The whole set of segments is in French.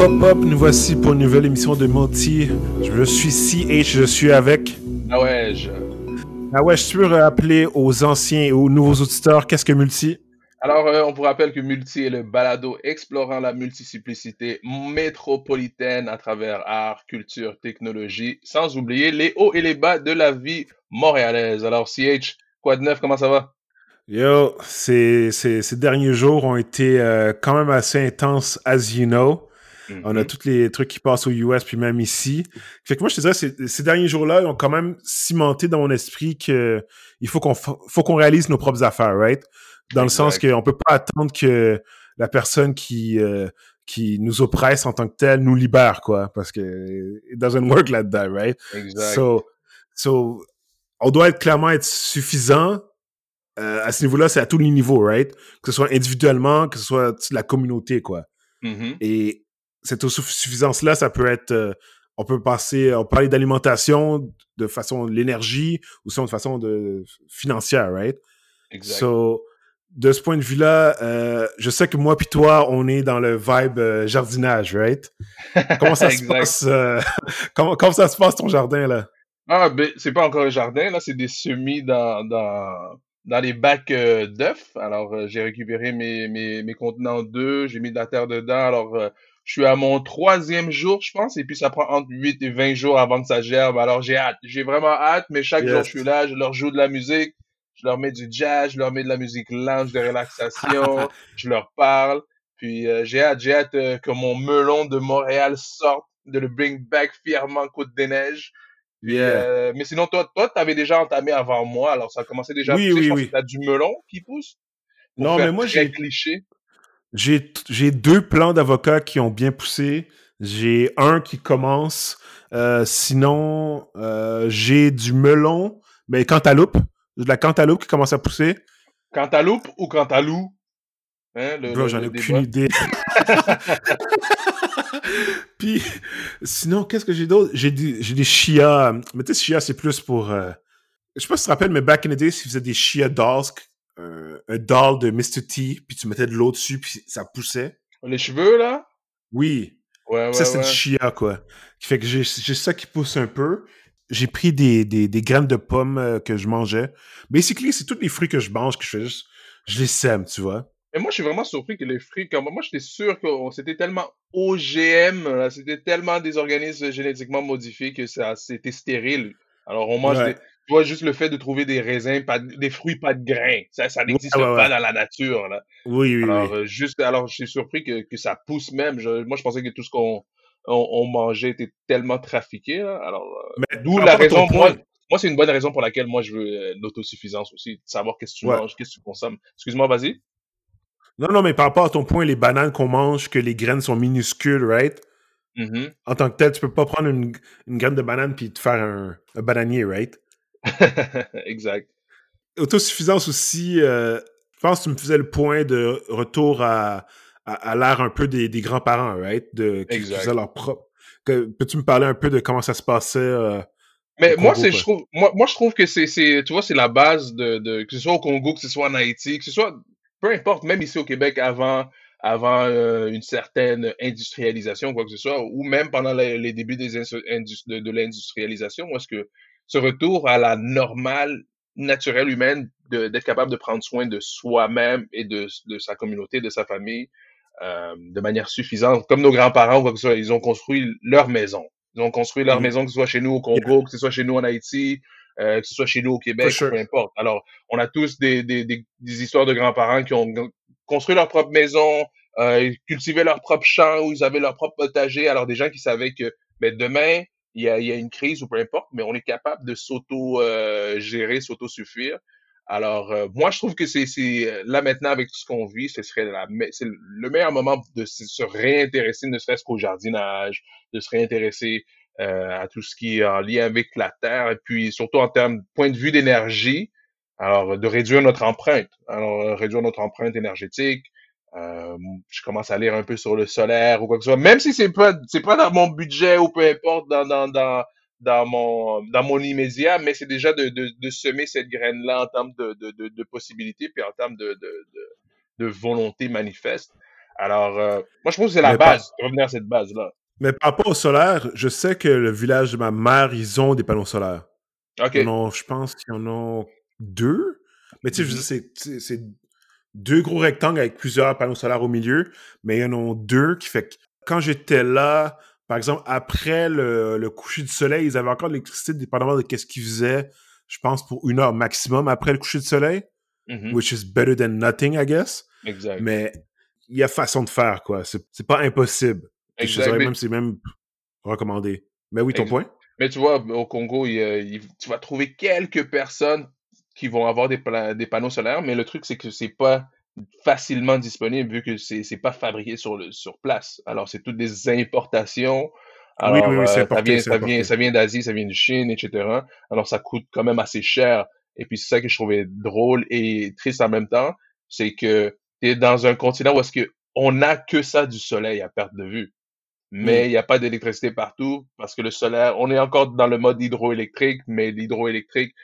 hop, hop, nous voici pour une nouvelle émission de Multi. Je suis CH, je suis avec. Ah ouais, je. Ah ouais, je peux rappeler aux anciens et aux nouveaux auditeurs qu'est-ce que Multi? Alors, euh, on vous rappelle que Multi est le balado explorant la multiplicité métropolitaine à travers art, culture, technologie, sans oublier les hauts et les bas de la vie montréalaise. Alors, CH, quoi de neuf, comment ça va? Yo, ces, ces, ces derniers jours ont été euh, quand même assez intenses, as you know. On a tous les trucs qui passent aux US, puis même ici. Fait que moi, je te dirais, ces, ces derniers jours-là, ils ont quand même cimenté dans mon esprit que il faut qu'on fa- faut qu'on réalise nos propres affaires, right? Dans le sens qu'on peut pas attendre que la personne qui euh, qui nous oppresse en tant que telle nous libère, quoi, parce que it doesn't work like that, right? Exact. So, so, on doit être clairement être suffisant. Euh, à ce niveau-là, c'est à tous les niveaux, right? Que ce soit individuellement, que ce soit la communauté, quoi. Mhm. Et cette autosuffisance-là, ça peut être, euh, on peut passer, on peut parler d'alimentation de façon de l'énergie ou sinon de façon de financière, right? Exact. So, de ce point de vue-là, euh, je sais que moi puis toi, on est dans le vibe euh, jardinage, right? Comment ça se passe? euh, comment, comment ça se passe ton jardin là? Ah, ben, c'est pas encore un jardin, là, c'est des semis dans, dans, dans les bacs d'œufs. Alors, j'ai récupéré mes, mes, mes contenants d'œufs, j'ai mis de la terre dedans. Alors, je suis à mon troisième jour, je pense, et puis ça prend entre 8 et 20 jours avant que ça gerbe. Alors, j'ai hâte. J'ai vraiment hâte, mais chaque jour, je suis là, je leur joue de la musique, je leur mets du jazz, je leur mets de la musique lounge de relaxation, je leur parle. Puis, euh, j'ai hâte, j'ai hâte euh, que mon melon de Montréal sorte, de le bring back fièrement Côte des Neiges. Yeah. euh, mais sinon, toi, toi, t'avais déjà entamé avant moi, alors ça a commencé déjà Oui, pousser. oui, je pense oui. que t'as du melon qui pousse. Non, mais moi, j'ai- cliché. J'ai j'ai deux plants d'avocats qui ont bien poussé. J'ai un qui commence. Euh, sinon, euh, j'ai du melon, mais cantaloupe. De la cantaloupe qui commence à pousser. Cantaloupe ou cantalou? Hein, le, Bro, le- j'en ai aucune idée. Puis, sinon, qu'est-ce que j'ai d'autre? J'ai des, j'ai des chia. Mais tu sais, chia, c'est plus pour... euh, Je sais pas si tu te rappelles, mais back in the day, ils faisaient des chia dolls. Un doll de Mr. T, puis tu mettais de l'eau dessus, puis ça poussait. Les cheveux, là? Oui. Ouais, ouais, ça, c'est ouais. du chia, quoi. Qui fait que j'ai ça qui pousse un peu. J'ai pris des, des, des graines de pommes euh, que je mangeais. Basically, c'est tous les fruits que je mange que je fais juste... Je les sème, tu vois. Mais moi, je suis vraiment surpris que les fruits, comme moi, j'étais sûr que c'était tellement OGM, c'était tellement des organismes génétiquement modifiés que ça, c'était stérile. Alors, on mange des, tu vois, juste le fait de trouver des raisins, pas, de- des fruits pas de grains, ça, ça n'existe ouais, ouais. pas dans la nature, là. Oui, oui, Alors, oui. euh, juste, alors, je suis surpris que, que ça pousse même. Je- moi, je pensais que tout ce qu'on on, on mangeait était tellement trafiqué, là. Alors, euh, Mais d'où la raison, moi, moi, c'est une bonne raison pour laquelle moi, je veux euh, l'autosuffisance aussi, de savoir qu'est-ce que tu manges, qu'est-ce que tu consommes. Excuse-moi, vas-y. Non, non, mais par rapport à ton point, les bananes qu'on mange, que les graines sont minuscules, right? Mhm. En tant que tel, tu peux pas prendre une, une graine de banane puis te faire un, un bananier, right? exact. Autosuffisance aussi, euh, je pense que tu me faisais le point de retour à, à, à l'ère un peu des, des grands-parents, right? De, qui, Exact. faisaient leur propre... Peux-tu me parler un peu de comment ça se passait? euh, Mais moi, c'est, je trouve, moi, moi, je trouve que c'est, c'est, tu vois, c'est la base de, de, que ce soit au Congo, que ce soit en Haïti, que ce soit, peu importe, même ici au Québec avant, avant euh, une certaine industrialisation, quoi que ce soit, ou même pendant les, les débuts des de, de l'industrialisation, où est-ce que ce retour à la normale, naturelle humaine, d'être capable de prendre soin de soi-même et de, de sa communauté, de sa famille, euh, de manière suffisante, comme nos grands-parents, ou quoi que ce soit, ils ont construit leur maison. Ils ont construit leur Mhm. maison, que ce soit chez nous au Congo, que ce soit chez nous en Haïti, euh, que ce soit chez nous au Québec, sure. peu importe. Alors, on a tous des, des, des, des histoires de grands-parents qui ont construit leur propre maison, euh, cultivé leur propre champ, où ils avaient leur propre potager. Alors, des gens qui savaient que ben, demain, il y a, y a une crise ou peu importe, mais on est capable de s'auto-gérer, s'auto-suffire. Alors, euh, moi, je trouve que c'est euh, là maintenant avec ce qu'on vit, ce serait la, c'est le meilleur moment de se se réintéresser, ne serait-ce qu'au jardinage, de se réintéresser euh, à tout ce qui est en lien avec la terre, et puis surtout en termes point de vue d'énergie, alors de réduire notre empreinte, alors euh, réduire notre empreinte énergétique. Euh, je commence à lire un peu sur le solaire ou quoi que ce soit, même si c'est pas c'est pas dans mon budget ou peu importe dans dans dans dans mon dans mon immédiat, mais c'est déjà de, de, de semer cette graine là en termes de, de, de, possibilités puis en termes de, de, volonté manifeste. Alors, euh, moi, je pense que c'est la Mais pas- base, revenir à cette base-là. Mais par rapport au solaire, je sais que le village de ma mère, ils ont des panneaux solaires. OK. Ils en ont- je pense qu'ils en ont deux. Mais tu sais, c'est c'est deux gros rectangles avec plusieurs panneaux solaires au milieu, mais ils en ont deux qui fait que quand j'étais là, par exemple, après le, le coucher du soleil, ils avaient encore de l'électricité dépendamment de qu'est-ce qu'ils faisaient, je pense, pour une heure maximum après le coucher du soleil, Mhm. which is better than nothing, I guess. Exact. Mais il y a façon de faire, quoi. C'est pas impossible. Puis Je Exact. dirais même, c'est même recommandé. Mais oui, ton Exact. point? Mais tu vois, au Congo, il y a- il- tu vas trouver quelques personnes qui vont avoir des, panneaux solaires, mais le truc, c'est que c'est pas facilement disponible vu que c'est c'est pas fabriqué sur, le, sur place. Alors, c'est toutes des importations. Alors, oui, oui, oui, c'est euh, importé, ça vient, ça vient d'Asie, ça vient de Chine, etc. Alors, ça coûte quand même assez cher. Et puis, c'est ça que je trouvais drôle et triste en même temps, c'est que tu es dans un continent où est-ce que on n'a que ça du soleil à perte de vue mais Mm. il n'y a pas d'électricité partout parce que le solaire, on est encore dans le mode hydroélectrique, mais l'hydroélectrique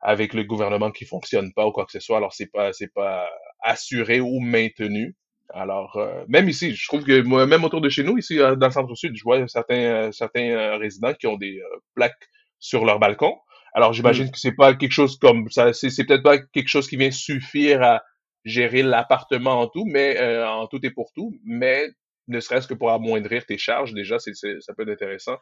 avec le gouvernement qui fonctionne pas ou quoi que ce soit, alors c'est pas c'est pas assuré ou maintenu. Alors euh, même ici, je trouve que moi, même autour de chez nous ici euh, dans le centre sud, je vois certains euh, certains résidents qui ont des plaques sur leur balcon. Alors j'imagine que c'est pas quelque chose comme ça, c'est c'est peut-être pas quelque chose qui vient suffire à gérer l'appartement en tout, mais euh, en tout et pour tout, mais ne serait-ce que pour amoindrir tes charges, déjà, c'est, c'est- ça peut être intéressant.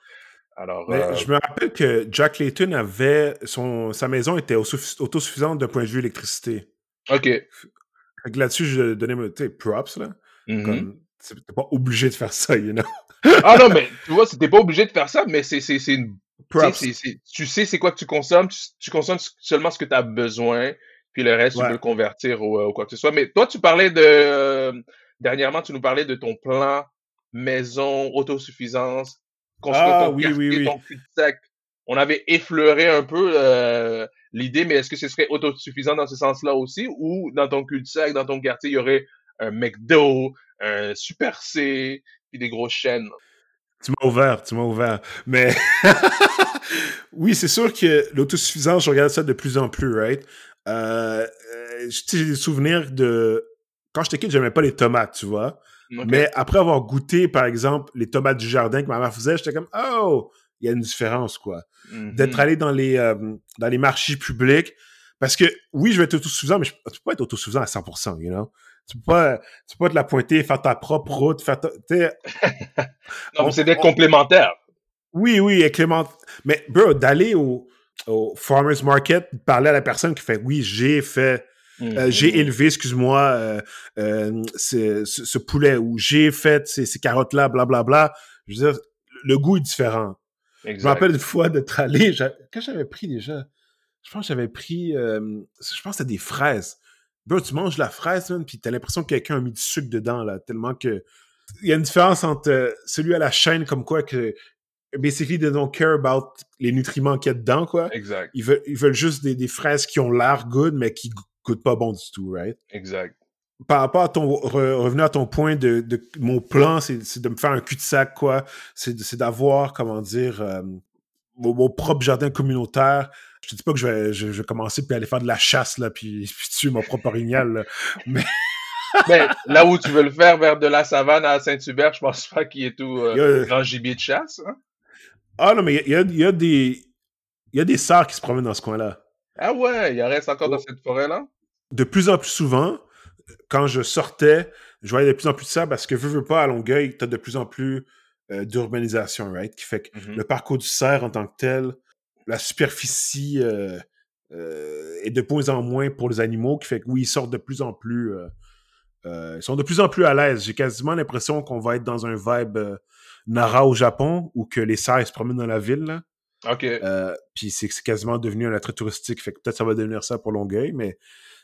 Alors, Mais euh, je me rappelle que Jack Layton avait son sa maison était autosuffi- autosuffisante d'un point de vue électricité. OK. Là-dessus, je donnais tu sais, props là. Comme t'es pas obligé de faire ça, you know? Ah non, mais tu vois, t'es pas obligé de faire ça, mais c'est, une, tu Props. tu sais c'est quoi que tu consommes, tu, tu consommes seulement ce que tu as besoin, puis le reste, tu Ouais. peux le convertir ou, euh, ou quoi que ce soit. Mais toi, tu parlais de, euh, dernièrement, tu nous parlais de ton plan maison, autosuffisance, construire Ah, oui, oui, oui. ton cul-de-sac. On avait effleuré un peu euh, l'idée, mais est-ce que ce serait autosuffisant dans ce sens-là aussi, ou dans ton cul-de-sac, dans ton quartier, il y aurait un McDo, un Super C, puis des grosses chaînes? Tu m'as ouvert, tu m'as ouvert. Mais oui, c'est sûr que l'autosuffisance, je regarde ça de plus en plus, right? Euh, euh, j'ai des souvenirs de... Quand j'étais kid, j'aimais pas les tomates, tu vois? Mais après avoir goûté, par exemple, les tomates du jardin que ma mère faisait, j'étais comme, oh, il y a une différence, quoi. Mhm. D'être allé dans les, euh, dans les marchés publics. Parce que, oui, je vais être autosuffisant, mais je, tu peux pas être autosuffisant à 100%, you know? Tu peux pas, tu peux pas te la pointer, faire ta propre route, faire ta, Non, c'est d'être on- complémentaire. oui, oui, et Clément. Mais, bro, d'aller au, au farmer's market, de parler à la personne qui fait, oui, j'ai fait, euh, Mhm. j'ai élevé, excuse-moi, euh, euh, ce, ce- ce poulet, ou j'ai fait ces, ces carottes-là, blablabla. Je veux dire, le goût est différent. Je me Exact. rappelle une fois d'être allé, quand j'avais pris déjà, je pense que j'avais pris, euh, je pense que c'était des fraises. Bro, tu manges la fraise, man, puis t'as l'impression que quelqu'un a mis du sucre dedans, là, tellement que... Il y a une différence entre euh, celui à la chaîne, comme quoi que... Basically, they don't care about les nutriments qu'il y a dedans, quoi. Exact. Ils veulent, ils veulent juste des, des fraises qui ont l'air good, mais qui goûtent pas bon du tout, right? Exact. par rapport à ton re- revenu à ton point de, de mon plan, c'est de me faire un cul-de-sac, quoi. C'est c'est d'avoir, comment dire, euh, mon, mon propre jardin communautaire. Je te dis pas que je vais, je, je vais commencer puis aller faire de la chasse, là, puis, puis tuer mon propre orignal, là. Mais là où tu veux le faire, vers de la savane à Saint-Hubert, je pense pas qu'il y ait tout euh, gibier de chasse. hein? Ah non, mais il y a, y a des... Il y a des cerfs qui se promènent dans ce coin-là. Ah ouais, il en reste encore dans Oh. cette forêt-là? De plus en plus souvent, quand je sortais, je voyais de plus en plus de ça parce que, veux, veux pas, à Longueuil, t'as de plus en plus euh, d'urbanisation, right? Qui fait que Mhm. le parcours du cerf en tant que tel, la superficie euh, euh, est de moins en moins pour les animaux, qui fait que oui, ils sortent de plus en plus. ils sont de plus en plus à l'aise. J'ai quasiment l'impression qu'on va être dans un vibe Nara au Japon, où que les cerfs se promènent dans la ville. Là. OK. Puis c'est c'est quasiment devenu un attrait touristique, fait que peut-être ça va devenir ça pour Longueuil, mais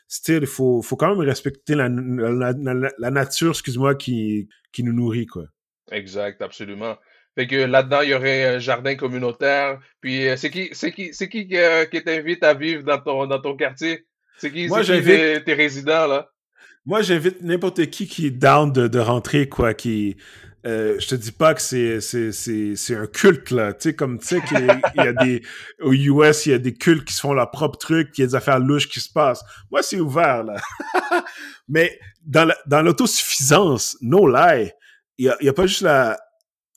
still, il faut, faut quand même respecter la, la, la- la nature, excuse-moi, qui, qui nous nourrit, quoi. Exact, absolument. Fait que là-dedans, il y aurait un jardin communautaire. Puis euh, c'est qui, c'est qui, c'est qui euh, qui t'invite à vivre dans ton, dans ton quartier? C'est qui, Moi, qui j'invite- tes, tes résidents, là? Moi, j'invite n'importe qui qui est down de, de rentrer, quoi, qui... euh, je te dis pas que c'est c'est c'est c'est un culte là, tu sais comme tu sais qu'il y a des aux US il y a des cultes qui se font leur propre truc, qu'il y a des affaires louches qui se passent. Moi c'est ouvert là. Mais dans la, dans l'autosuffisance, no lie, il y a, il y a pas juste la,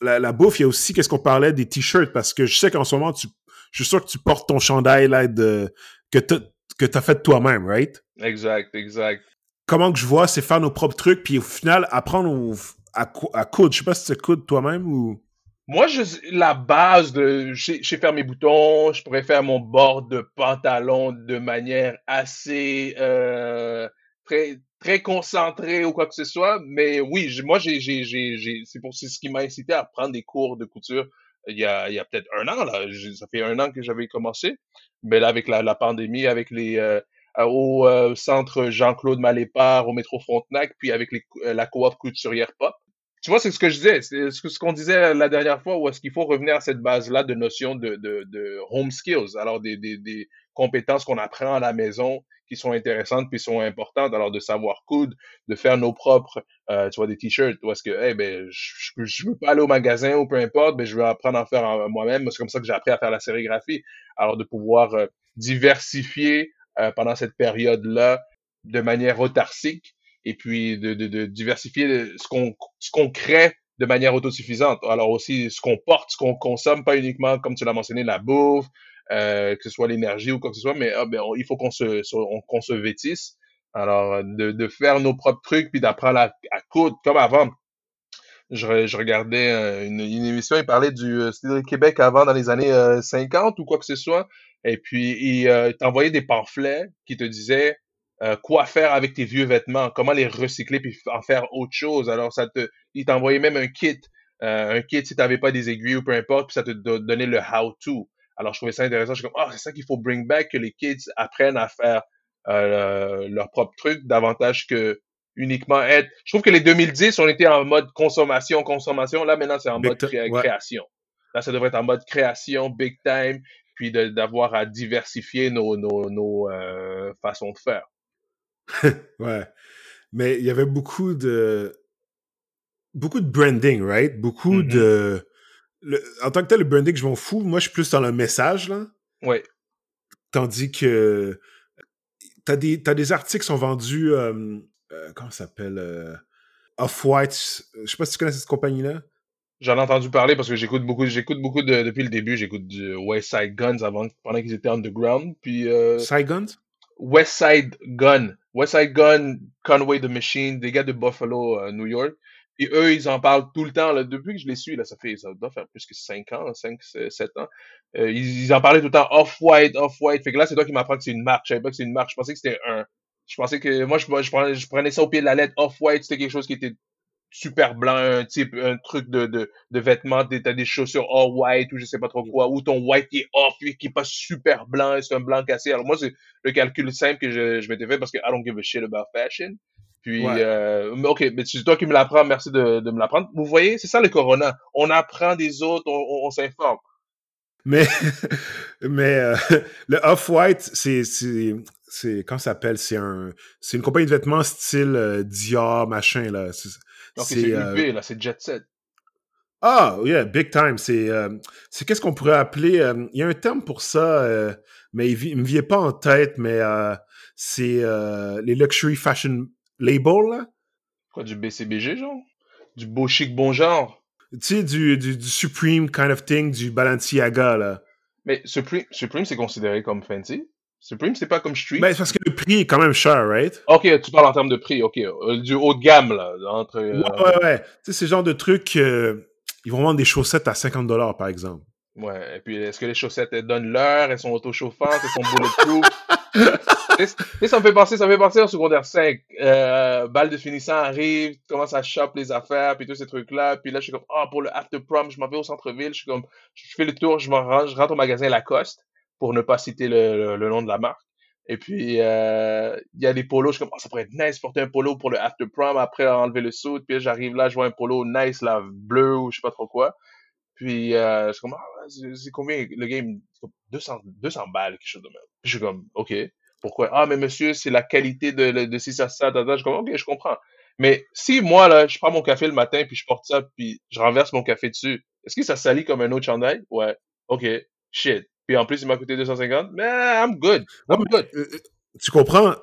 la la bouffe, il y a aussi qu'est-ce qu'on parlait des t-shirts parce que je sais qu'en ce moment tu je suis sûr que tu portes ton chandail là de que tu que t'as fait toi-même, right? Exact, exact. Comment que je vois, c'est faire nos propres trucs, puis au final apprendre au, à, à coudre. Je sais pas si tu coudre toi-même ou? Moi, je, la base de, je sais faire mes boutons, je pourrais faire mon bord de pantalon de manière assez, euh, très, très concentrée ou quoi que ce soit. Mais oui, moi, j'ai, j'ai, j'ai, c'est pour, c'est ce qui m'a incité à prendre des cours de couture il y a, il y a peut-être un an, là. Ça fait un an que j'avais commencé. Mais là, avec la, la pandémie, avec les, euh, au euh, centre Jean-Claude Malépart, au métro Frontenac, puis avec la coop couturière pop, tu vois, c'est ce que je disais, c'est ce qu'on disait la dernière fois, où est-ce qu'il faut revenir à cette base-là de notion de, de, de, home skills, alors des, des, des compétences qu'on apprend à la maison qui sont intéressantes puis sont importantes, alors de savoir coudre, de faire nos propres, euh, tu vois, des t-shirts, ou est-ce que, eh ben, je, je, veux pas aller au magasin ou peu importe, ben, je veux apprendre à en faire moi-même, c'est comme ça que j'ai appris à faire la sérigraphie, alors de pouvoir euh, diversifier euh, pendant cette période-là de manière autarcique, et puis de, de, de diversifier ce qu'on ce qu'on crée de manière autosuffisante. Alors aussi ce qu'on porte, ce qu'on consomme, pas uniquement comme tu l'as mentionné la bouffe, euh, que ce soit l'énergie ou quoi que ce soit, mais ah, ben, il faut qu'on se qu'on se vêtisse. Alors de, de faire nos propres trucs puis d'apprendre à, à coudre comme avant. Je, je regardais euh, une, une, émission, il parlait du euh, Québec avant dans les années 50 ou quoi que ce soit, et puis il euh, t'envoyait des pamphlets qui te disaient euh, quoi faire avec tes vieux vêtements, comment les recycler puis en faire autre chose. Alors ça te, il t'envoyait même un kit, euh, un kit si t'avais pas des aiguilles ou peu importe, puis ça te donnait le how to. Alors je trouvais ça intéressant. Je suis comme, oh, c'est ça qu'il faut bring back, que les kids apprennent à faire euh, leur propre truc davantage que uniquement être. Je trouve que les 2010, on était en mode consommation, consommation. Là maintenant, c'est en mode création. Là, ça devrait être en mode création, big time, puis d'avoir à diversifier nos, nos, nos euh, façons de faire. ouais. Mais il y avait beaucoup de. Beaucoup de branding, right? Beaucoup mm-hmm. de. en tant que tel, le branding, je m'en fous. Moi, je suis plus dans le message, là. Ouais. Tandis que. T'as des, as des articles qui sont vendus. Euh, euh, comment ça s'appelle? Euh, Off-White. Je sais pas si tu connais cette compagnie-là. J'en ai entendu parler parce que j'écoute beaucoup, j'écoute beaucoup de, depuis le début, j'écoute du West Side Guns avant, pendant qu'ils étaient underground. Puis, Side Guns? West Side Gun. West Side Gun, Conway the Machine, des gars de Buffalo, euh, New York. Et eux, ils en parlent tout le temps. Là, depuis que je les suis, là, ça fait ça doit faire plus que 5 ans, 5, 7 ans. Euh, ils, en parlaient tout le temps off-white, off-white. Fait que là, c'est toi qui m'apprends que c'est une marque. Je savais pas que c'est une marque. Je pensais que c'était un. Je pensais que moi, je prenais ça au pied de la lettre. Off-white, c'était quelque chose qui était super blanc, un type, un truc de, de, de vêtements, t'as des chaussures all white ou je sais pas trop quoi, ou ton white qui est off, qui est pas super blanc, c'est un blanc cassé. Alors moi, c'est le calcul simple que je, je m'étais fait parce que I don't give a shit about fashion. Puis, euh, ok, mais c'est toi qui me l'apprends, merci de, de me l'apprendre. Vous voyez, c'est ça le corona. On apprend des autres, on, on, s'informe. Mais, mais euh, le off-white, c'est, c'est, c'est, comment ça s'appelle? C'est un, c'est une compagnie de vêtements style euh, Dior, machin, là. C'est euh... là, c'est Jet Set. Ah, yeah, big time. C'est, euh, c'est qu'est-ce qu'on pourrait appeler. Euh, il y a un terme pour ça, euh, mais il, ne me vient pas en tête, mais c'est les luxury fashion labels, là. Quoi, du BCBG, genre? Du beau chic bon genre? Tu sais, du, du, du, Supreme kind of thing, du Balenciaga, là. Mais Supreme, Supreme c'est considéré comme fancy? Supreme, c'est pas comme Street? Ben, c'est parce que le prix est quand même cher, right? Ok, tu parles en termes de prix, ok. Euh, du haut de gamme, là. Entre, euh... Ouais, ouais, ouais. Tu sais, c'est le genre de truc. Euh, ils vont vendre des chaussettes à 50$, par exemple. Ouais, et puis est-ce que les chaussettes, elles donnent l'heure, elles sont auto-chauffantes, elles sont bulletproof? et, ça me fait penser, ça me fait penser en secondaire 5. Euh, balle de finissant arrive, tu commences à choper les affaires, puis tous ces trucs-là. Puis là, je suis comme, ah, oh, pour le after prom, je m'en vais au centre-ville, je suis comme, je fais le tour, je, rentre, je rentre au magasin Lacoste pour ne pas citer le, nom de la marque. Et puis, euh, il y a des polos, je comme, oh, ça pourrait être nice porter un polo pour le after prom, après enlever le suit, puis j'arrive là, je vois un polo nice, là, bleu ou je sais pas trop quoi. Puis, euh, je suis comme, ah, c'est combien le game? 200, 200 balles, quelque chose de même. Je suis comme, OK, pourquoi? Ah, mais monsieur, c'est la qualité de, de, de si ça, ça, Je suis comme, OK, je comprends. Mais si moi, là, je prends mon café le matin, puis je porte ça, puis je renverse mon café dessus, est-ce que ça salit comme un autre chandail? Ouais. OK. Shit. Puis en plus, il m'a coûté 250. Mais I'm good. I'm good. Euh, euh, tu comprends?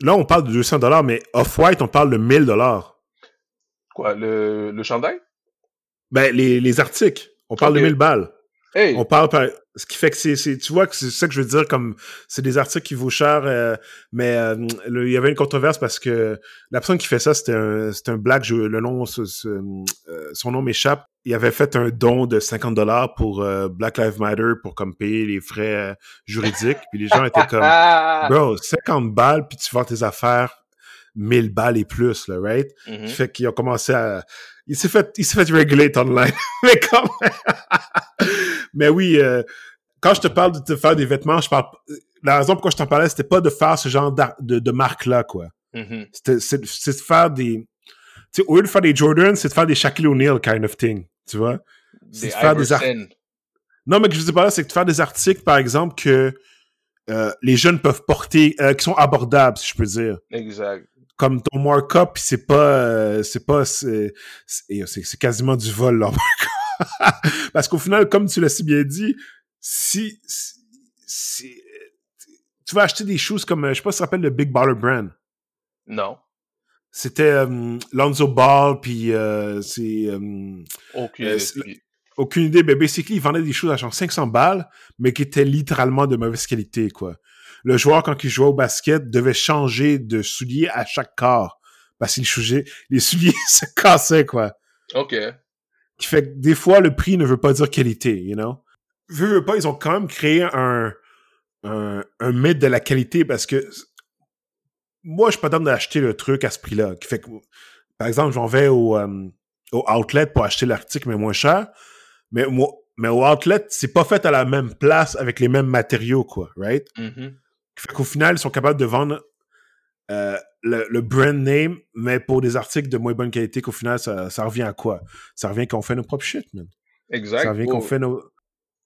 Là, on parle de 200 dollars, mais Off-White, on parle de 1000 dollars. Quoi, le, le chandail? Ben, les, les articles. On parle de 1000 balles. Hey, On parle par... Ce qui fait que c'est, tu vois que c'est ça que je veux dire, comme c'est des articles qui vaut cher, euh, mais euh, le- il y avait une controverse parce que la personne qui fait ça, c'était un, un black, je- le nom, ce- ce- euh, son nom m'échappe. Il avait fait un don de 50 dollars pour euh, Black Lives Matter pour comme payer les frais euh, juridiques. Puis les gens étaient comme, bro, 50 balles, puis tu vends tes affaires 1000 balles et plus, là, right? Qui fait qu'il a commencé à. Il s'est fait, il s'est fait regulate online. mais quand même. mais oui, euh, quand je te parle de te faire des vêtements, je parle. La raison pourquoi je t'en parlais, c'était pas de faire ce genre de, de marque-là, quoi. Mhm. C'était, c'est, de faire des. Tu sais, au lieu de faire des Jordan, c'est de faire des Shaquille O'Neal kind of thing. Tu vois? C'est de faire des. Non, mais que je veux dire par là, c'est de faire des articles, par exemple, que euh, les jeunes peuvent porter, euh, qui sont abordables, si je peux dire. Exact. comme ton markup, pis c'est pas, euh, c'est pas, c'est, quasiment du vol, leur markup. Parce qu'au final, comme tu l'as si bien dit, si, si, si- tu vas acheter des choses comme, euh, je sais pas si tu te rappelles le Big Baller Brand. Non. C'était euh, Lonzo Ball, puis euh, c'est euh, Aucune Euh, aucune idée, mais basically, ils vendaient des choses à genre 500 balles, mais qui étaient littéralement de mauvaise qualité, quoi. Le joueur, quand il jouait au basket, devait changer de souliers à chaque quart. Parce qu'il changeait, les souliers se cassaient, quoi. OK. Qui fait que des fois, le prix ne veut pas dire qualité, you know? Veux, veux pas, ils ont quand même créé un, un, un mythe de la qualité parce que moi, je suis pas d'homme d'acheter le truc à ce prix-là. Qui fait que, par exemple, j'en vais au, euh, au outlet pour acheter l'article, mais moins cher. Mais, moi, mais au outlet, c'est pas fait à la même place avec les mêmes matériaux, quoi, right? Mhm. Fait qu'au final, ils sont capables de vendre euh, le, le brand name, mais pour des articles de moins bonne qualité, qu'au final, ça, ça revient à quoi? Ça revient qu'on fait nos propres shit, man. Exact. Ça revient qu'on fait nos...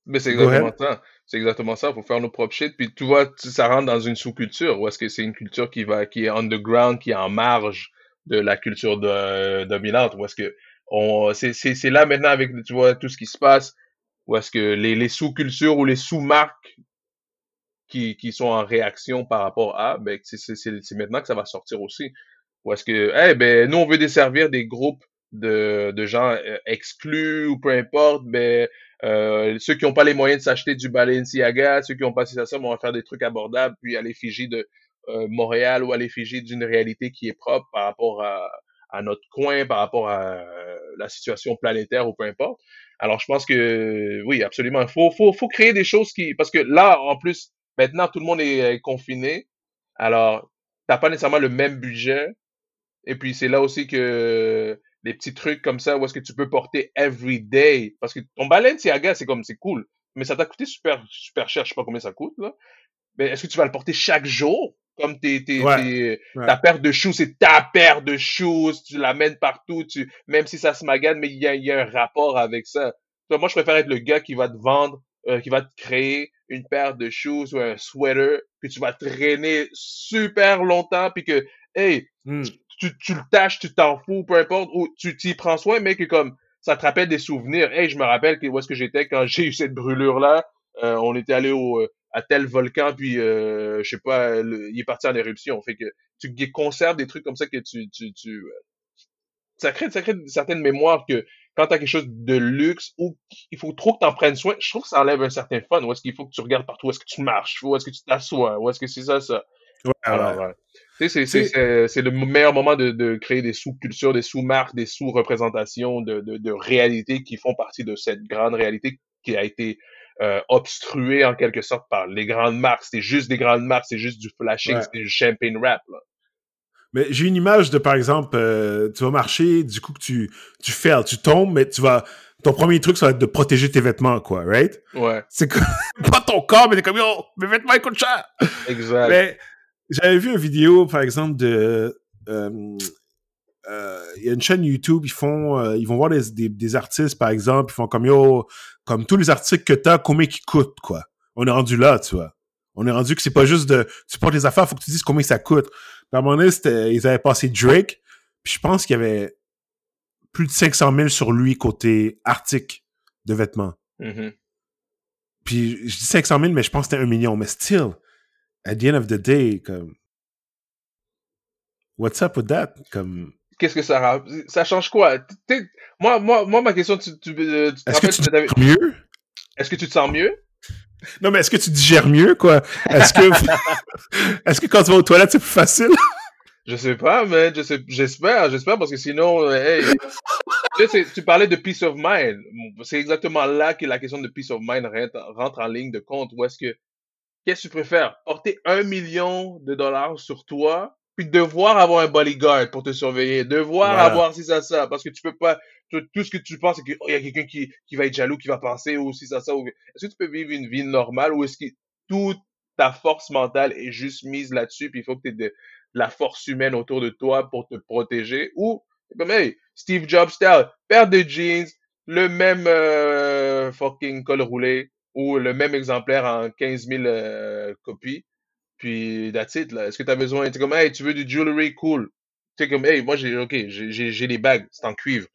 Mais c'est exactement ça. C'est exactement ça. Faut faire nos propres shit. Puis tu vois, ça rentre dans une sous-culture. Ou est-ce que c'est une culture qui va, qui est underground, qui est en marge de la culture de, dominante? Ou est-ce que on, c'est, c'est, c'est là maintenant avec, tu vois, tout ce qui se passe. Ou est-ce que les, les sous-cultures ou les sous-marques qui, qui sont en réaction par rapport à, ben, c'est, c'est, c'est, maintenant que ça va sortir aussi. Ou est-ce que, eh ben, nous, on veut desservir des groupes de, de gens euh, exclus ou peu importe, ben, euh, ceux qui n'ont pas les moyens de s'acheter du Balenciaga, ceux qui n'ont pas ça, ça, on va faire des trucs abordables, puis à l'effigie de euh, Montréal ou à l'effigie d'une réalité qui est propre par rapport à, à notre coin, par rapport à euh, la situation planétaire ou peu importe. Alors, je pense que oui, absolument. Faut, faut, faut créer des choses qui... Parce que là, en plus, maintenant, tout le monde est confiné. Alors, t'as pas nécessairement le même budget. Et puis, c'est là aussi que les petits trucs comme ça, où est-ce que tu peux porter every day. Parce que ton Balenciaga, c'est comme, c'est cool. Mais ça t'a coûté super, super cher. Je sais pas combien ça coûte, là. Mais est-ce que tu vas le porter chaque jour? Comme tes, tes, Ouais. tes- Ouais. ta paire de shoes, c'est ta paire de shoes. Tu l'amènes partout. Tu, même si ça se magane, mais il y a, y a un rapport avec ça. Toi, moi, je préfère être le gars qui va te vendre, euh, qui va te créer une paire de shoes ou un sweater, puis tu vas traîner super longtemps, puis que, hey, Hmm. Tu, tu le tâches, tu t'en fous, peu importe, ou tu t'y prends soin, mais que comme ça te rappelle des souvenirs. Hey, je me rappelle que, où est-ce que j'étais quand j'ai eu cette brûlure-là? Euh, on était allé au euh, à tel volcan, puis euh, je sais pas, le- il est parti en éruption. Fait que tu conserves des trucs comme ça que tu tu tu euh, ça crée ça crée certaines mémoires que quand t'as quelque chose de luxe ou il faut trop que t'en prennes soin, je trouve que ça enlève un certain fun. Où est-ce qu'il faut que tu regardes partout, où est-ce que tu marches, où est-ce que tu t'assois, où est-ce que c'est ça ça? Ouais, Alors, ouais. C'est, c'est, C'est- c'est, c'est le meilleur moment de, de créer des sous-cultures, des sous-marques, des sous-représentations de, de, de réalités qui font partie de cette grande réalité qui a été euh, obstruée en quelque sorte par les grandes marques. C'était juste des grandes marques, c'est juste du flashing, Ouais. c'était du champagne rap. Là. Mais j'ai une image de, par exemple, euh, tu vas marcher, du coup que tu, tu fails, tu tombes, mais tu vas, ton premier truc, ça va être de protéger tes vêtements, quoi, right? Ouais, C'est pas ton corps, mais t'es comme, yo, mes vêtements, ils coûtent cher! exact. Mais j'avais vu une vidéo, par exemple, de, euh, euh, il y a une chaîne YouTube, ils font, euh, ils vont voir des, des, des artistes, par exemple, ils font comme, yo, comme tous les articles que t'as, combien ils coûtent, quoi. On est rendu là, tu vois. On est rendu que c'est pas juste de, tu portes les affaires, faut que tu dises combien ça coûte. Moment donné, c'était- ils avaient passé Drake, Puis je pense qu'il y avait plus de 500 000 sur lui côté article de vêtements. Mhm. Puis je dis 500 000, mais je pense que c'était un million. Mais still, at the end of the day, comme... What's up with that? Comme... Qu'est-ce que ça Ça change quoi? T'es- Moi, moi, moi, ma question, tu, tu, euh, tu te Est-ce que tu t'avais- digères mieux? Est-ce que tu te sens mieux? Non, mais est-ce que tu digères mieux, quoi? Est-ce que... est-ce que quand tu vas aux toilettes, c'est plus facile? Je sais pas, mais je sais, j'espère, j'espère parce que sinon, euh, hey, tu, sais, tu parlais de peace of mind. C'est exactement là que la question de peace of mind rentre, rentre en ligne de compte. Où est-ce que, qu'est-ce que tu préfères? Porter un million de dollars sur toi, puis devoir avoir un bodyguard pour te surveiller, devoir Voilà. avoir si ça, ça, parce que tu peux pas, tout, tout ce que tu penses, c'est qu'il y a quelqu'un qui, qui va être jaloux, qui va penser, ou si ça, ça, ou, est-ce que tu peux vivre une vie normale, ou est-ce que toute ta force mentale est juste mise là-dessus, puis il faut que tu aies de, la force humaine autour de toi pour te protéger? Ou comme hey, Steve Jobs style paire de jeans le même euh, fucking col roulé ou le même exemplaire en 15 000 euh, copies. Puis that's it là. Est-ce que t'as besoin tu comme hey tu veux du jewelry cool? Tu sais comme hey moi j'ai ok j'ai les bagues c'est en cuivre.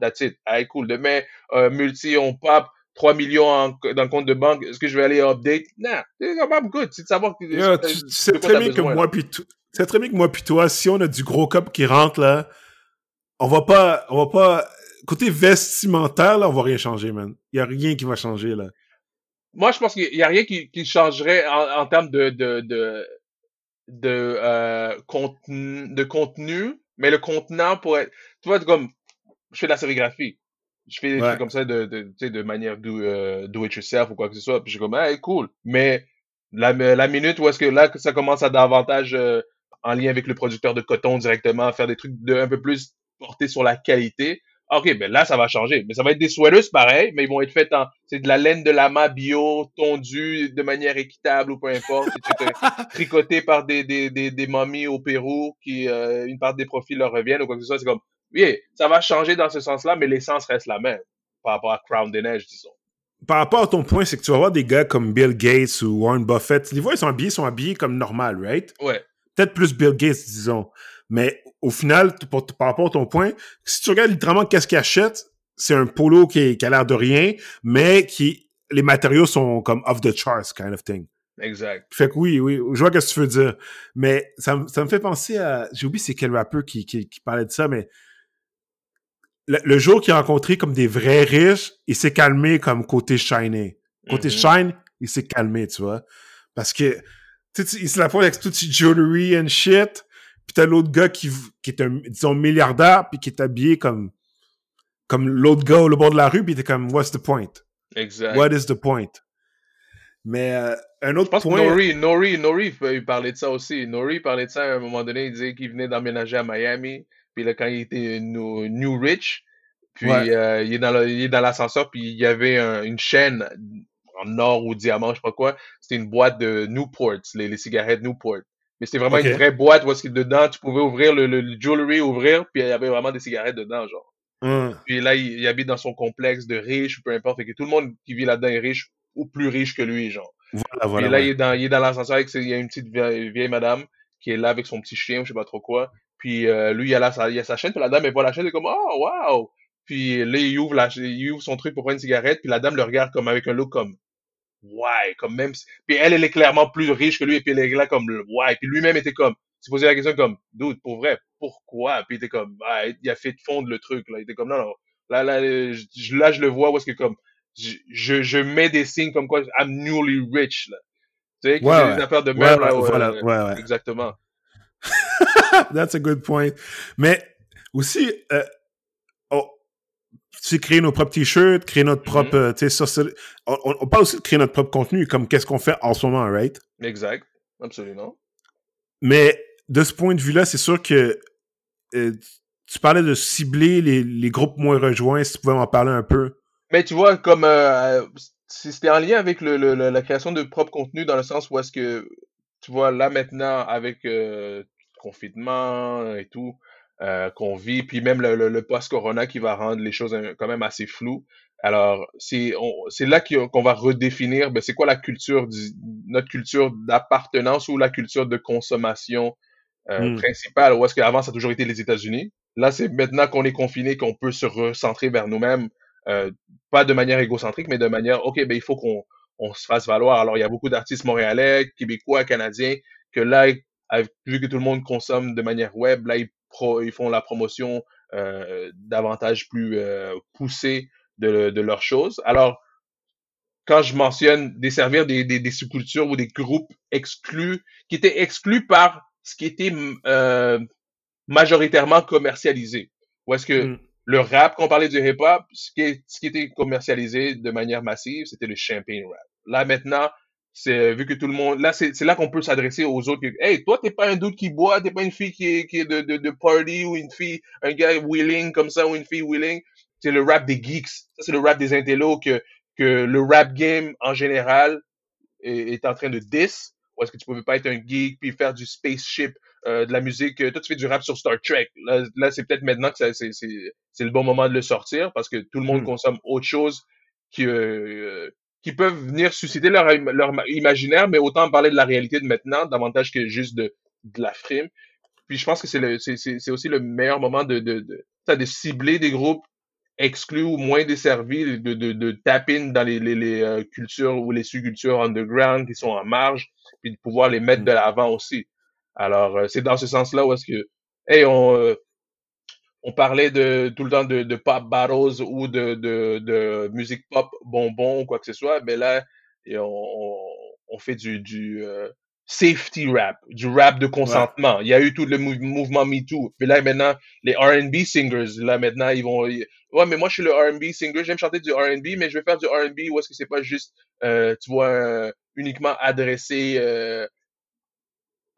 That's it. Hey cool. Demain euh, multi on pop 3 millions en- dans le compte de banque est-ce que je vais aller update? Nah c'est good c'est de savoir que Yo, tu, tu sais très bien que besoin, moi puis tu sais très bien que moi puis toi, si on a du gros cop qui rentre là, on va pas, on va pas côté vestimentaire là, on va rien changer, man. Il y a rien qui va changer là. Moi, je pense qu'il y a rien qui, qui changerait en, en termes de de de de euh, contenu, de contenu, mais le contenant pourrait être, tu vois, comme je fais de la sérigraphie, je fais des Ouais. trucs comme ça de de de manière do, euh, do it yourself ou quoi que ce soit, puis je suis comme hey, cool, mais la la minute où est-ce que là que ça commence à davantage euh, en lien avec le producteur de coton directement, à faire des trucs de un peu plus portés sur la qualité. Ok, ben là, ça va changer. Mais ça va être des sweaters pareil, mais ils vont être faits en, c'est de la laine de lama bio, tondue de manière équitable ou peu importe. C'est tout, euh, tricoté par des, des, des, des mamies au Pérou qui, euh, une part des profits leur reviennent ou quoi que ce soit. C'est comme, oui, ça va changer dans ce sens-là, mais l'essence reste la même par rapport à Crown des Neiges, disons. Par rapport à ton point, c'est que tu vas voir des gars comme Bill Gates ou Warren Buffett. Les vois, ils sont habillés, ils sont habillés comme normal, right? Ouais, Peut-être plus Bill Gates, disons. Mais au final, pour- par rapport à ton point, si tu regardes littéralement qu'est-ce qu'ils achètent, c'est un polo qui, est- qui a l'air de rien, mais qui les matériaux sont comme off the charts kind of thing. exact. Fait que oui, oui, je vois ce que tu veux dire. Mais ça, me- ça me fait penser à... J'ai oublié c'est quel rappeur qui, qui, qui parlait de ça, mais le, le jour qu'il a rencontré comme des vrais riches, il s'est calmé comme côté shiny. Côté Mhm. shine, il s'est calmé, tu vois. Parce que, tu sais, il se la pointe avec tout ce jewelry and shit. Puis t'as l'autre gars qui, qui est un, disons, milliardaire, puis qui est habillé comme, comme l'autre gars au bord de la rue, puis t'es comme, what's the point? Exact. What is the point? Mais euh, un Je autre que point... Nori, Nori, Nori, il parlait de ça aussi. Nori parlait de ça à un moment donné. Il disait qu'il venait d'emménager à Miami. Puis là, quand il était new, new rich, puis Ouais. euh, il est dans le- il est dans l'ascenseur, puis il y avait un- une chaîne en or ou diamant, je sais pas quoi. C'était une boîte de Newport, les, les cigarettes Newport. Mais c'était vraiment une vraie boîte où est-ce que dedans, tu pouvais ouvrir le, le, le jewelry, ouvrir, puis il y avait vraiment des cigarettes dedans, genre. Hum, Puis là, il, il habite dans son complexe de riche, peu importe. Fait que tout le monde qui vit là-dedans est riche ou plus riche que lui, genre. voilà, Puis voilà. là, ouais. il est dans, il est dans l'ascenseur avec, il y a une petite vieille, vieille madame qui est là avec son petit chien, je sais pas trop quoi. Puis euh, lui, il a, là, sa, il a sa chaîne, puis la dame, elle voit la chaîne, elle est comme, oh, wow! Puis là, il ouvre, la, il ouvre son truc pour prendre une cigarette, puis la dame le regarde comme avec un look comme, ouais, comme même, si- puis elle, elle est clairement plus riche que lui, et puis elle est là comme, ouais, puis lui-même était comme, s'est posé la question comme, dude, pour vrai, pourquoi? Puis il était comme, ah, il a fait fondre le truc, là. Il était comme, non, non, là, là, je, là, je le vois, où est-ce que comme, je, je, je mets des signes comme quoi, I'm newly rich, là. Tu sais, Ouais, des affaires de Ouais, même, ouais, là, ouais, voilà, ouais, ouais, ouais. exactement. That's a good point. Mais aussi, euh, tu sais, créer nos propres t-shirts, créer notre propre, euh, tu sais, ça, on, on- parle aussi de créer notre propre contenu, comme qu'est-ce qu'on fait en ce moment, right? Exact. Absolument. Mais de ce point de vue-là, c'est sûr que euh, tu parlais de cibler les, les groupes moins rejoints, si tu pouvais m'en parler un peu. Mais tu vois, comme euh, si c'était en lien avec le- la création de propre contenu, dans le sens où est-ce que, tu vois, là maintenant, avec euh, confinement et tout, euh, qu'on vit, puis même le, le, le post-corona qui va rendre les choses euh, quand même assez floues. Alors, c'est on- c'est là qu'on va redéfinir, ben, c'est quoi la culture, du- notre culture d'appartenance ou la culture de consommation euh, Mm. principal, où est-ce qu'avant, ça a toujours été les États-Unis? Là, c'est maintenant qu'on est confiné qu'on peut se recentrer vers nous-mêmes, euh, pas de manière égocentrique, mais de manière, OK, ben, il faut qu'on on se fasse valoir. Alors, il y a beaucoup d'artistes montréalais, québécois, canadiens, que là, avec- vu que tout le monde consomme de manière web, là, ils, pro- ils font la promotion euh, davantage plus euh, poussée de, de leurs choses. Alors, quand je mentionne desservir des, des, des sous-cultures ou des groupes exclus, qui étaient exclus par ce qui était euh, majoritairement commercialisé. Ou est-ce que Mm. le rap, quand on parlait du hip-hop, ce qui, est- ce qui était commercialisé de manière massive, c'était le champagne rap. Là, maintenant, c'est vu que tout le monde, là, c'est là qu'on peut s'adresser aux autres. que, Hey, toi, t'es pas un doute qui boit, t'es pas une fille qui est, qui est de, de, de party ou une fille, un gars willing comme ça ou une fille willing. C'est le rap des geeks. Ça, c'est le rap des intellos que, que le rap game en général est, est en train de diss. Ou est-ce que tu pouvais pas être un geek puis faire du spaceship, euh, de la musique? euh, Toi, tu fais du rap sur Star Trek. Là, là c'est peut-être maintenant que c'est c'est- c'est le bon moment de le sortir parce que tout le monde Mm. consomme autre chose qui, euh, qui peuvent venir susciter leur, leur ma- imaginaire, mais autant parler de la réalité de maintenant, davantage que juste de, de la frime. Puis je pense que c'est le- c'est- c'est c'est aussi le meilleur moment de, de, de, de cibler des groupes exclus ou moins desservis, de, de, de tap in dans les, les, les euh, cultures ou les sous-cultures underground qui sont en marge, puis de pouvoir les mettre Mm. de l'avant aussi. Alors, euh, c'est dans ce sens-là où est-ce que, hey, on, euh, on parlait de tout le temps de, de pop battles ou de, de, de musique pop bonbon ou quoi que ce soit, mais là, et on, fait du, du euh, safety rap, du rap de consentement. Il y a eu tout le mou- mouvement MeToo. Mais là, maintenant, les R&B singers, là, maintenant, ils vont... ils- Ouais, mais moi, je suis le R&B singer, j'aime chanter du R&B, mais je vais faire du R&B où est-ce que c'est pas juste, euh, tu vois, euh, uniquement adressé...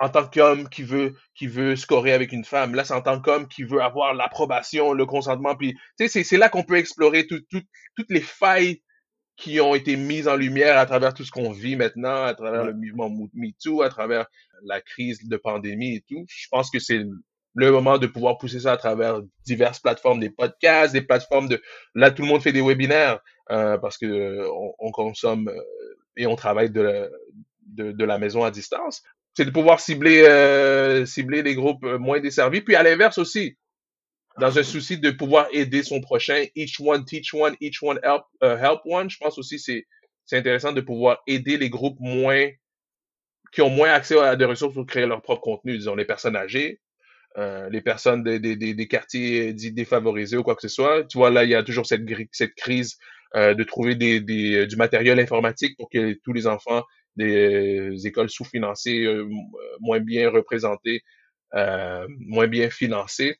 en tant qu'homme qui veut qui veut scorer avec une femme. Là, c'est en tant qu'homme qui veut avoir l'approbation, le consentement. Puis, tu sais, c'est, c'est là qu'on peut explorer tout, tout- toutes les failles qui ont été mises en lumière à travers tout ce qu'on vit maintenant, à travers le mouvement Mo- MeToo, à travers la crise de pandémie et tout. Je pense que c'est le moment de pouvoir pousser ça à travers diverses plateformes, des podcasts, des plateformes de... Là, tout le monde fait des webinaires euh, parce que euh, on, on consomme euh, et on travaille de, la- de, de la maison à distance c'est de pouvoir cibler euh, cibler les groupes euh, moins desservis. Puis à l'inverse aussi, dans un souci de pouvoir aider son prochain, each one teach one, each one help euh, help one. Je pense aussi c'est c'est intéressant de pouvoir aider les groupes moins qui ont moins accès à des ressources pour créer leur propre contenu, disons les personnes âgées, les personnes des, des, quartiers dits défavorisés ou quoi que ce soit. Tu vois, là, il y a toujours cette, cette crise de trouver des, des, du matériel informatique pour que tous les enfants des euh, écoles sous-financées, euh, m- moins bien représentées, euh, moins bien financées,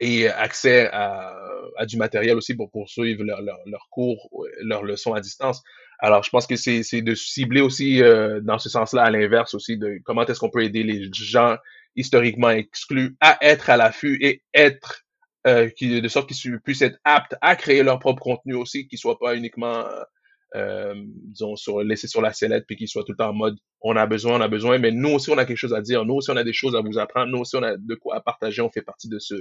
et accès à, du matériel aussi pour poursuivre leurs leur, leur cours, leurs leçons à distance. Alors, je pense que c'est de cibler aussi euh, dans ce sens-là, à l'inverse aussi, de comment est-ce qu'on peut aider les gens historiquement exclus à être à l'affût et être euh, qui, de sorte qu'ils puissent être aptes à créer leur propre contenu aussi, qu'ils soient pas uniquement euh, disons sur sur la sellette puis qu'ils soient tout le temps en mode on a besoin, on a besoin, mais nous aussi on a quelque chose à dire, nous aussi on a des choses à vous apprendre, nous aussi on a de quoi partager, on fait partie de ce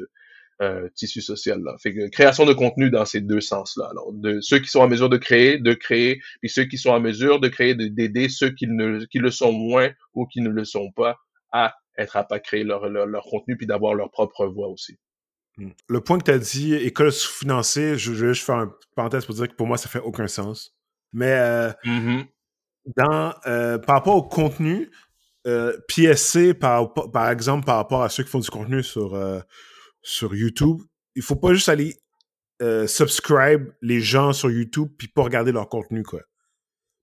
euh, tissu social là. Fait que création de contenu dans ces deux sens-là. Alors de ceux qui sont en mesure de créer, de créer, puis ceux qui sont en mesure de créer, de- d'aider ceux qui ne le sont moins ou qui ne le sont pas à être à créer leur, contenu puis d'avoir leur propre voix aussi. Mm. Le point que tu as dit, école sous-financée, je, je vais juste faire une parenthèse pour dire que pour moi, ça fait aucun sens. Mais euh, Mhm. dans, euh, par rapport au contenu, euh, PSC, par, par exemple, par rapport à ceux qui font du contenu sur, euh, sur YouTube, il faut pas juste aller subscribe les gens sur YouTube puis pas regarder leur contenu, quoi.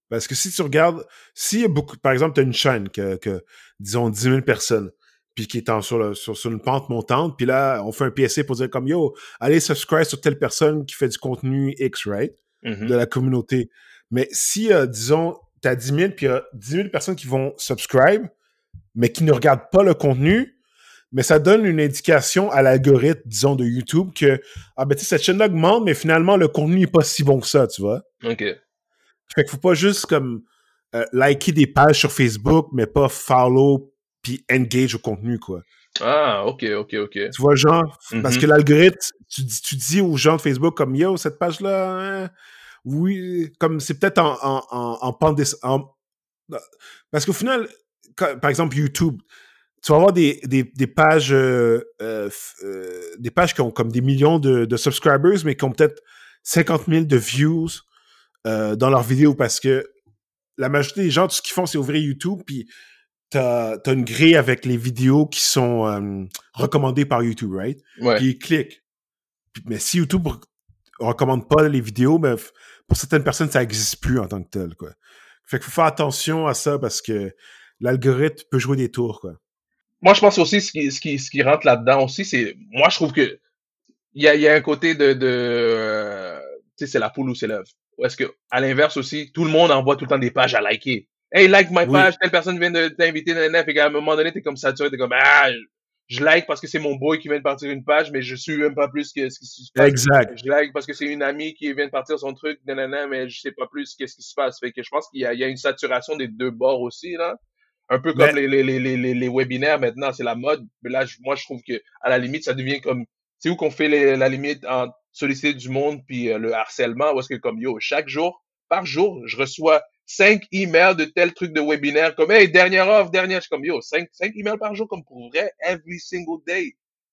Parce que si tu regardes, s'il y a beaucoup, par exemple, tu as une chaîne que, que, disons, 10 000 personnes, puis qui est en, sur, le- sur, sur une pente montante, puis là, on fait un PSC pour dire comme, yo, allez subscribe sur telle personne qui fait du contenu X, right? Mhm. de la communauté. Mais si, euh, disons, tu as 10 000, puis il y a 10 000 personnes qui vont subscribe, mais qui ne regardent pas le contenu, mais ça donne une indication à l'algorithme, disons, de YouTube que, ah ben, tu sais, cette chaîne-là augmente, mais finalement, le contenu n'est pas si bon que ça, tu vois. OK. Fait qu'il faut pas juste, comme, euh, liker des pages sur Facebook, mais pas follow puis engage au contenu, quoi. Ah, OK, OK, OK. Tu vois, genre, parce Mhm. que l'algorithme, tu, dis- tu dis aux gens de Facebook comme yo, cette page-là, hein, oui, comme c'est peut-être en, en, en, Parce qu'au final, quand- par exemple, YouTube, tu vas avoir des, des, des pages, euh, euh, euh, des pages qui ont comme des millions de, de subscribers, mais qui ont peut-être 50 000 de views euh, dans leurs vidéos parce que la majorité des gens, tout ce qu'ils font, c'est ouvrir YouTube, puis t'as as une grille avec les vidéos qui sont recommandées par YouTube, right? Ouais. Puis ils cliquent. Mais si YouTube re- recommande pas les vidéos, ben, pour certaines personnes, ça existe plus en tant que tel, quoi. Fait qu'il faut faire attention à ça parce que l'algorithme peut jouer des tours, quoi. Moi, je pense aussi ce qui, ce qui, ce qui rentre là-dedans aussi, c'est, moi, je trouve que il y a, il y a un côté de, de euh, tu sais, c'est la poule ou c'est l'œuf. Ou est-ce que, à l'inverse aussi, tout le monde envoie tout le temps des pages à liker. Hey, like my Oui. page, telle personne vient de t'inviter. Fait qu'à un moment donné, t'es comme saturé, t'es comme, ah, je- like parce que c'est mon boy qui vient de partir une page, mais je suis même pas plus que ce qui se passe. Exact. Je like parce que c'est une amie qui vient de partir son truc, nanana, mais je sais pas plus qu'est-ce qui se passe. Fait que je pense qu'il y a, il y a une saturation des deux bords aussi, là. Un peu comme Mais- les, les, les, les, les webinaires maintenant, c'est la mode. Mais là, je- moi, je trouve que à la limite, ça devient comme, c'est où qu'on fait les- la limite entre solliciter du monde puis euh, le harcèlement, ou est-ce que comme, yo, chaque jour, par jour, je reçois cinq emails de tel truc de webinaire, comme, hey, dernière offre, dernière, je suis comme, yo, cinq, cinq emails par jour, comme pour vrai, every single day.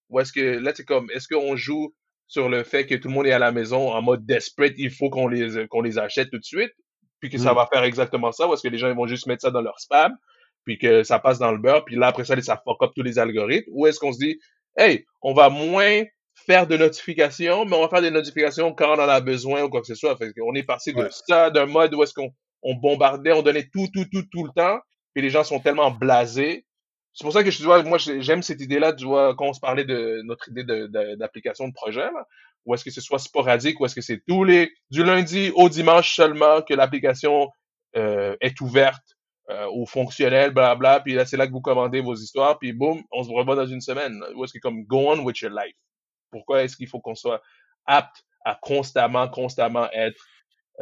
Ou est-ce que, là, c'est comme, est-ce qu'on joue sur le fait que tout le monde est à la maison en mode desperate, il faut qu'on les, qu'on les achète tout de suite, puis que ça Mm. va faire exactement ça, ou est-ce que les gens ils vont juste mettre ça dans leur spam, puis que ça passe dans le beurre, puis là, après ça, ça fuck up tous les algorithmes, ou est-ce qu'on se dit, hey, on va moins faire de notifications, mais on va faire des notifications quand on en a besoin ou quoi que ce soit. Fait qu'on est passé de Ouais. ça, d'un mode où est-ce qu'on on bombardait, on donnait tout, tout, tout, tout le temps, puis les gens sont tellement blasés. C'est pour ça que je vois, moi, j'ai- j'aime cette idée-là, tu vois, quand on se parlait de notre idée de- de- d'application de, projet, là, ou est-ce que ce soit sporadique, ou est-ce que c'est tous les, du lundi au dimanche seulement que l'application euh, est ouverte euh, ou fonctionnelle, blabla, puis là, c'est là que vous commandez vos histoires, puis boum, on se revoit dans une semaine. Ou est-ce que comme go on with your life? Pourquoi est-ce qu'il faut qu'on soit apte à constamment, constamment être,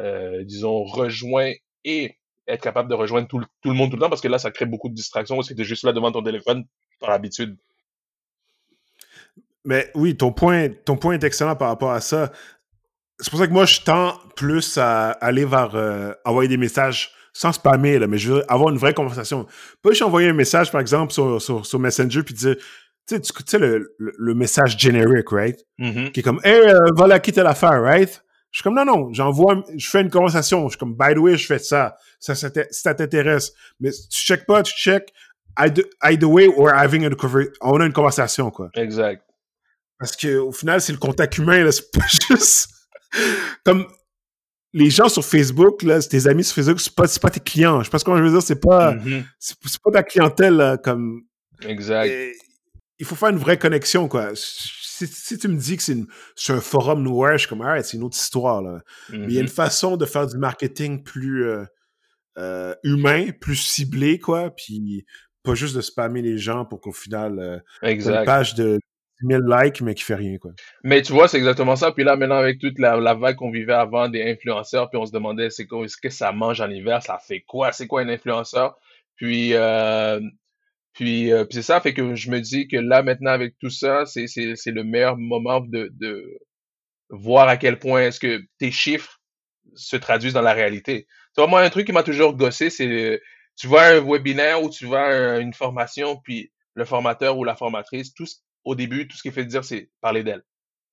euh, disons, rejoint et être capable de rejoindre tout, le- tout le monde tout le temps? Parce que là, ça crée beaucoup de distractions. Est-ce que tu es juste là devant ton téléphone par habitude? Mais oui, ton point, ton point est excellent par rapport à ça. C'est pour ça que moi, je tends plus à aller vers euh, envoyer des messages sans spammer, là, mais je veux avoir une vraie conversation. Pas juste envoyer un message, par exemple, sur, sur, sur Messenger, puis dire, tu sais, tu tu sais, le, le, le message generic, right? Mhm. Qui est comme, hey, euh, voilà, quitte l'affaire, right? Je suis comme, non, non, j'envoie, je fais une conversation. Je suis comme, by the way, je fais ça. Ça, ça t'in- ça t'intéresse. Mais tu check pas, tu check, either, way, or having a, on a une conversation, quoi. Exact. Parce que au final, c'est le contact humain, là. C'est pas juste. Comme les gens sur Facebook, là, c'est tes amis sur Facebook, c'est pas, c'est pas tes clients. Je sais pas ce que je veux dire, c'est pas, Mhm. c'est c'est pas ta clientèle, là, comme. Exact. Il faut faire une vraie connexion, quoi. Si, si tu me dis que c'est une- un forum nowhere, je suis comme, alright, c'est une autre histoire, là. Mais il y a Mhm. une façon de faire du marketing plus euh, euh, humain, plus ciblé, quoi, puis pas juste de spammer les gens pour qu'au final, euh, une page de 10 000 likes, mais qui fait rien, quoi. Mais tu vois, c'est exactement ça. Puis là, maintenant, avec toute la, la vague qu'on vivait avant des influenceurs, puis on se demandait, c'est quoi, est-ce que ça mange en hiver? Ça fait quoi? C'est quoi un influenceur? Puis, euh, puis, euh, puis c'est ça, fait que je me dis que là, maintenant, avec tout ça, c'est, c'est, c'est le meilleur moment de, de voir à quel point est-ce que tes chiffres se traduisent dans la réalité. Tu vois, moi, un truc qui m'a toujours gossé, c'est, tu vois un webinaire ou tu vois un- une formation, puis le formateur ou la formatrice, tout, ce- au début, tout ce qu'il fait dire, c'est parler d'elle.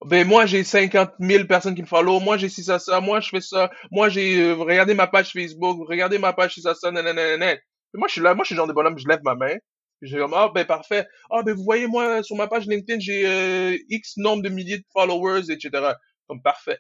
Ben, moi, j'ai 50 000 personnes qui me follow. Moi, j'ai ci, ça, ça. Moi, je fais ça. Moi, j'ai, euh, regardé ma page Facebook. Regardez ma page, ci, ça, ça, nanana, moi, je suis là. Moi, je suis le genre de bonhomme, je lève ma main. Dis comme, ah, ben, parfait. Ah, ben, vous voyez, moi, sur ma page LinkedIn, j'ai euh, X nombre de milliers de followers, etc. Comme, parfait.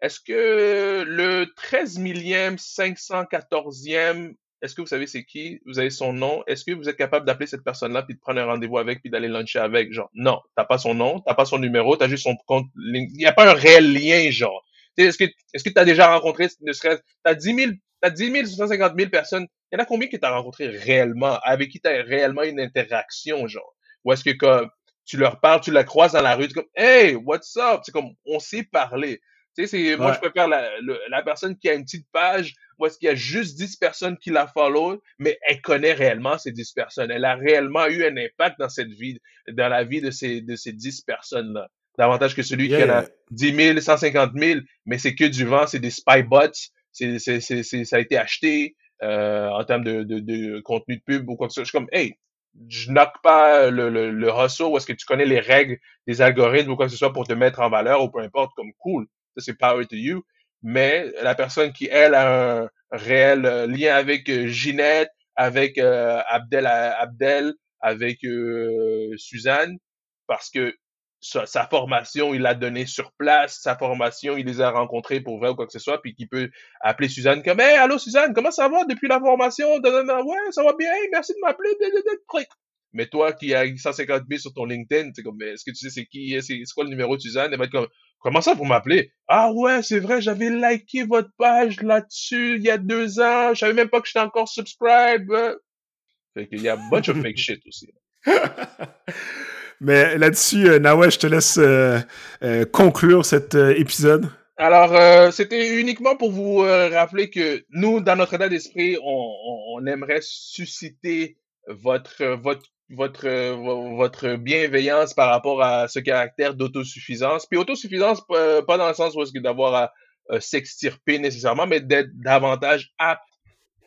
Est-ce que le 13 millième, 514e, est-ce que vous savez c'est qui? Vous avez son nom? Est-ce que vous êtes capable d'appeler cette personne-là puis de prendre un rendez-vous avec puis d'aller luncher avec? Genre, non. T'as pas son nom, t'as pas son numéro, t'as juste son compte. Il n'y a pas un réel lien, genre. Est-ce que, est-ce t'as déjà rencontré, ne serait t'as 10 000, t'as 10 000, 150 000 personnes. Il y en a combien que t'as rencontré réellement, avec qui t'as réellement une interaction, genre? Ou est-ce que comme, tu leur parles, tu la croises dans la rue, tu comme, hey, what's up? C'est comme, on sait parler. Tu sais, c'est, moi, je préfère la, le- la personne qui a une petite page, où est-ce qu'il y a juste 10 personnes qui la follow, mais elle connaît réellement ces 10 personnes. Elle a réellement eu un impact dans cette vie, dans la vie de ces, de ces 10 personnes-là. Davantage que celui qui en a Yeah. 10 000, 150 000, mais c'est que du vent, c'est des spy bots, c'est, c'est, c'est, ça a été acheté, euh, en termes de, de, contenu de pub ou quoi que ce soit. Je suis comme, hey, je knock pas le, le, le hustle ou est-ce que tu connais les règles des algorithmes ou quoi que ce soit pour te mettre en valeur ou peu importe, comme cool. Ça, c'est power to you. Mais la personne qui, elle, a un réel euh, lien avec euh, Ginette, avec euh, Abdel, Abdel, avec Suzanne, parce que sa, sa, formation, il l'a donné sur place, sa formation, il les a rencontrés pour vrai ou quoi que ce soit, puis qu'il peut appeler Suzanne comme Hey, allô Suzanne, comment ça va depuis la formation? Ouais, ça va bien, merci de m'appeler. Mais toi qui as 150 000 sur ton LinkedIn, c'est comme, est-ce que tu sais c'est qui, c'est quoi le numéro de Suzanne? Elle va être comme, comment ça vous m'appelez? Ah ouais, c'est vrai, j'avais liké votre page là-dessus il y a deux ans, je savais même pas que j'étais encore subscribe. Fait qu'il y a a bunch of fake shit aussi. Mais là-dessus, euh, je te laisse euh, euh, conclure cet euh, épisode. Alors, c'était uniquement pour vous rappeler que nous, dans notre état d'esprit, on, aimerait susciter votre, votre, votre, votre bienveillance par rapport à ce caractère d'autosuffisance. Puis autosuffisance, pas dans le sens où est-ce que d'avoir à s'extirper nécessairement, mais d'être davantage apte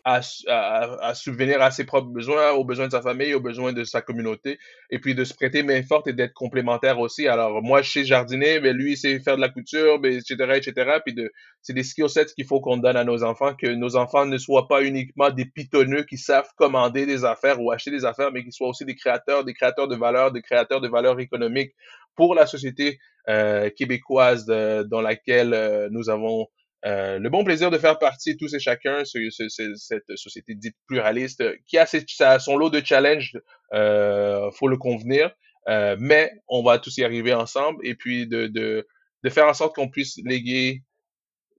à, à, subvenir à ses propres besoins, aux besoins de sa famille, aux besoins de sa communauté, et puis de se prêter main forte et d'être complémentaire aussi. Alors, moi, je sais jardiner, mais lui, il sait faire de la couture, mais etc., etc. Puis de, c'est des skill sets qu'il faut qu'on donne à nos enfants, que nos enfants ne soient pas uniquement des pitonneux qui savent commander des affaires ou acheter des affaires, mais qu'ils soient aussi des créateurs, des créateurs de valeur, des créateurs de valeur économique pour la société euh, québécoise dans laquelle euh, nous avons euh, le bon plaisir de faire partie tous et chacun ce, cette société dite pluraliste qui a ses, son lot de challenges, euh, faut le convenir, euh, mais on va tous y arriver ensemble et puis de, de, de faire en sorte qu'on puisse léguer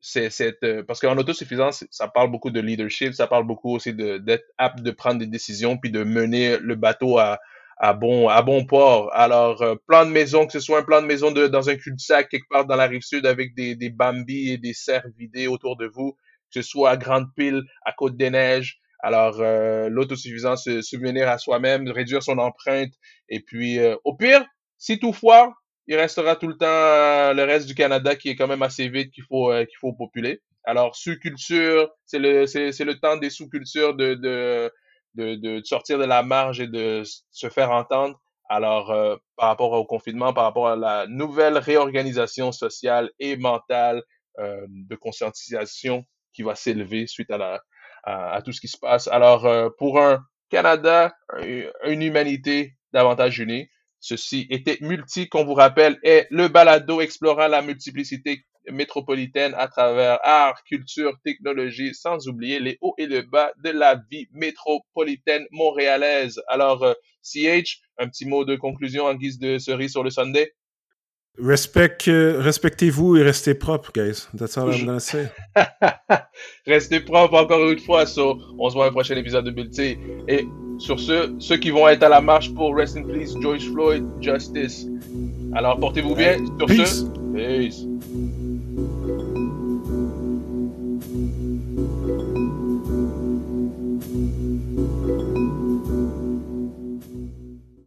cette euh, parce qu'en autosuffisance ça parle beaucoup de leadership ça parle beaucoup aussi d'être apte de prendre des décisions puis de mener le bateau à, à bon, à bon port. Alors, euh, plan de maison, que ce soit un plan de maison de, dans un cul-de-sac quelque part dans la rive sud avec des, des bambis et des serres vidées autour de vous, que ce soit à Grande Pile, à Côte-des-Neiges. Alors, euh, l'autosuffisance, se souvenir à soi-même, réduire son empreinte. Et puis, euh, au pire, si tout foire, il restera tout le temps le reste du Canada qui est quand même assez vite qu'il faut, qu'il faut populer. Alors, sous-culture, c'est le, c'est le temps des sous-cultures de, de, de, de, sortir de la marge et de se faire entendre. Alors, euh, par rapport au confinement, par rapport à la nouvelle réorganisation sociale et mentale euh, de conscientisation qui va s'élever suite à, la, à, tout ce qui se passe. Alors, euh, pour un Canada, une humanité davantage unie, ceci était Multi, qu'on vous rappelle, est le balado explorant la multiplicité métropolitaine à travers art, culture, technologie, sans oublier les hauts et les bas de la vie métropolitaine montréalaise. Alors, euh, CH, un petit mot de conclusion en guise de cerise sur le Sunday? Respect, euh, respectez-vous et restez propre, guys. That's all I'm gonna say. restez propre encore une fois. So, on se voit un prochain épisode de Multi. Et sur ce, ceux qui vont être à la marche pour Rest in Peace, George Floyd, Justice. Alors, portez-vous bien. Sur Peace. ce, peace.